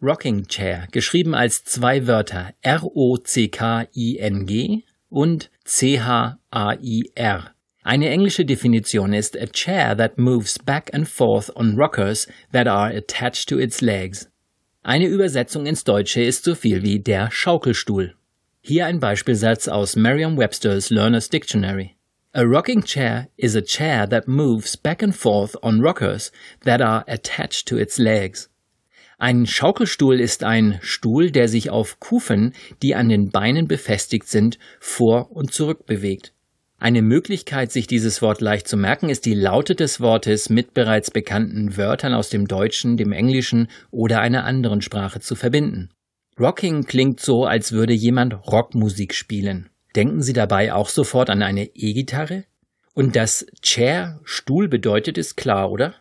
Rocking Chair, geschrieben als zwei Wörter R-O-C-K-I-N-G und C-H-A-I-R. Eine englische Definition ist a chair that moves back and forth on rockers that are attached to its legs. Eine Übersetzung ins Deutsche ist so viel wie der Schaukelstuhl. Hier ein Beispielsatz aus Merriam-Webster's Learner's Dictionary. A rocking chair is a chair that moves back and forth on rockers that are attached to its legs. Ein Schaukelstuhl ist ein Stuhl, der sich auf Kufen, die an den Beinen befestigt sind, vor und zurück bewegt. Eine Möglichkeit, sich dieses Wort leicht zu merken, ist die Laute des Wortes mit bereits bekannten Wörtern aus dem Deutschen, dem Englischen oder einer anderen Sprache zu verbinden. Rocking klingt so, als würde jemand Rockmusik spielen. Denken Sie dabei auch sofort an eine E-Gitarre? Und dass Chair Stuhl bedeutet, ist klar, oder?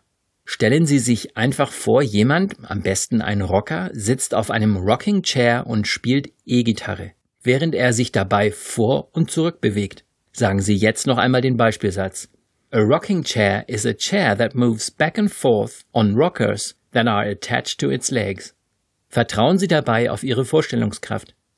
Stellen Sie sich einfach vor, jemand, am besten ein Rocker, sitzt auf einem Rocking Chair und spielt E-Gitarre, während er sich dabei vor und zurück bewegt. Sagen Sie jetzt noch einmal den Beispielsatz. A rocking chair is a chair that moves back and forth on rockers that are attached to its legs. Vertrauen Sie dabei auf Ihre Vorstellungskraft.